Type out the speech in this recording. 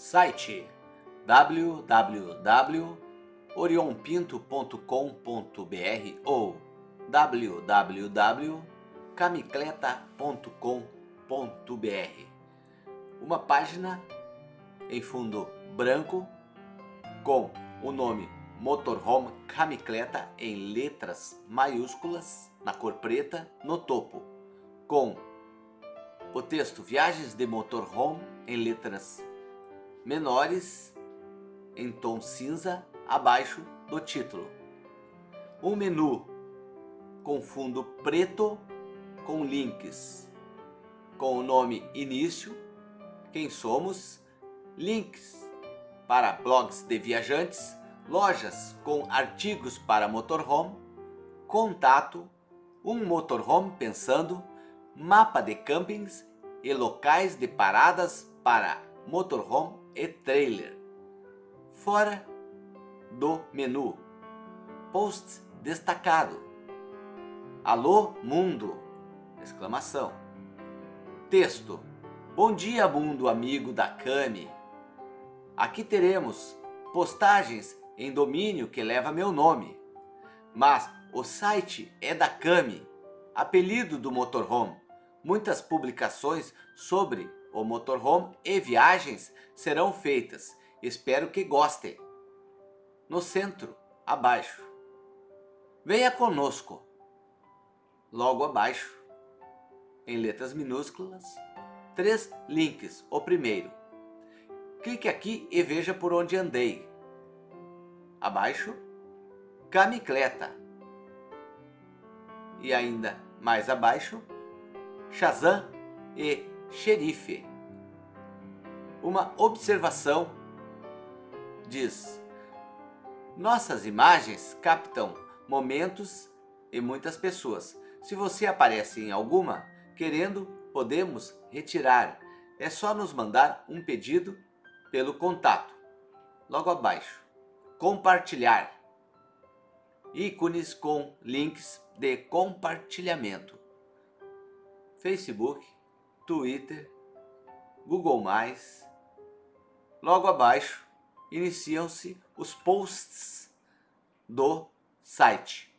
Site www.orionpinto.com.br ou www.camicleta.com.br Uma página em fundo branco com o nome Motorhome Camicleta em letras maiúsculas na cor preta no topo, com o texto Viagens de Motorhome em letras menores em tom cinza abaixo do título. Um menu com fundo preto com links com o nome início, quem somos, links para blogs de viajantes, lojas com artigos para motorhome, contato, um motorhome pensando, mapa de campings e locais de paradas para motorhome e trailer. Fora do menu. Post destacado. Alô mundo! Exclamação. Texto. Bom dia mundo amigo da Cami. Aqui teremos postagens em domínio que leva meu nome. Mas o site é da Cami, apelido do motorhome. Muitas publicações sobre o motorhome e viagens serão feitas. Espero que gostem. No centro, abaixo. Venha conosco. Logo abaixo, em letras minúsculas, três links. O primeiro. Clique aqui e veja por onde andei. Abaixo, Camicleta. E ainda mais abaixo, Shazam e xerife. Uma observação diz: Nossas imagens captam momentos e muitas pessoas. Se você aparece em alguma, querendo, podemos retirar. É só nos mandar um pedido pelo contato. Logo abaixo. Compartilhar. Ícones com links de compartilhamento. Facebook, Twitter, Google+, logo abaixo iniciam-se os posts do site.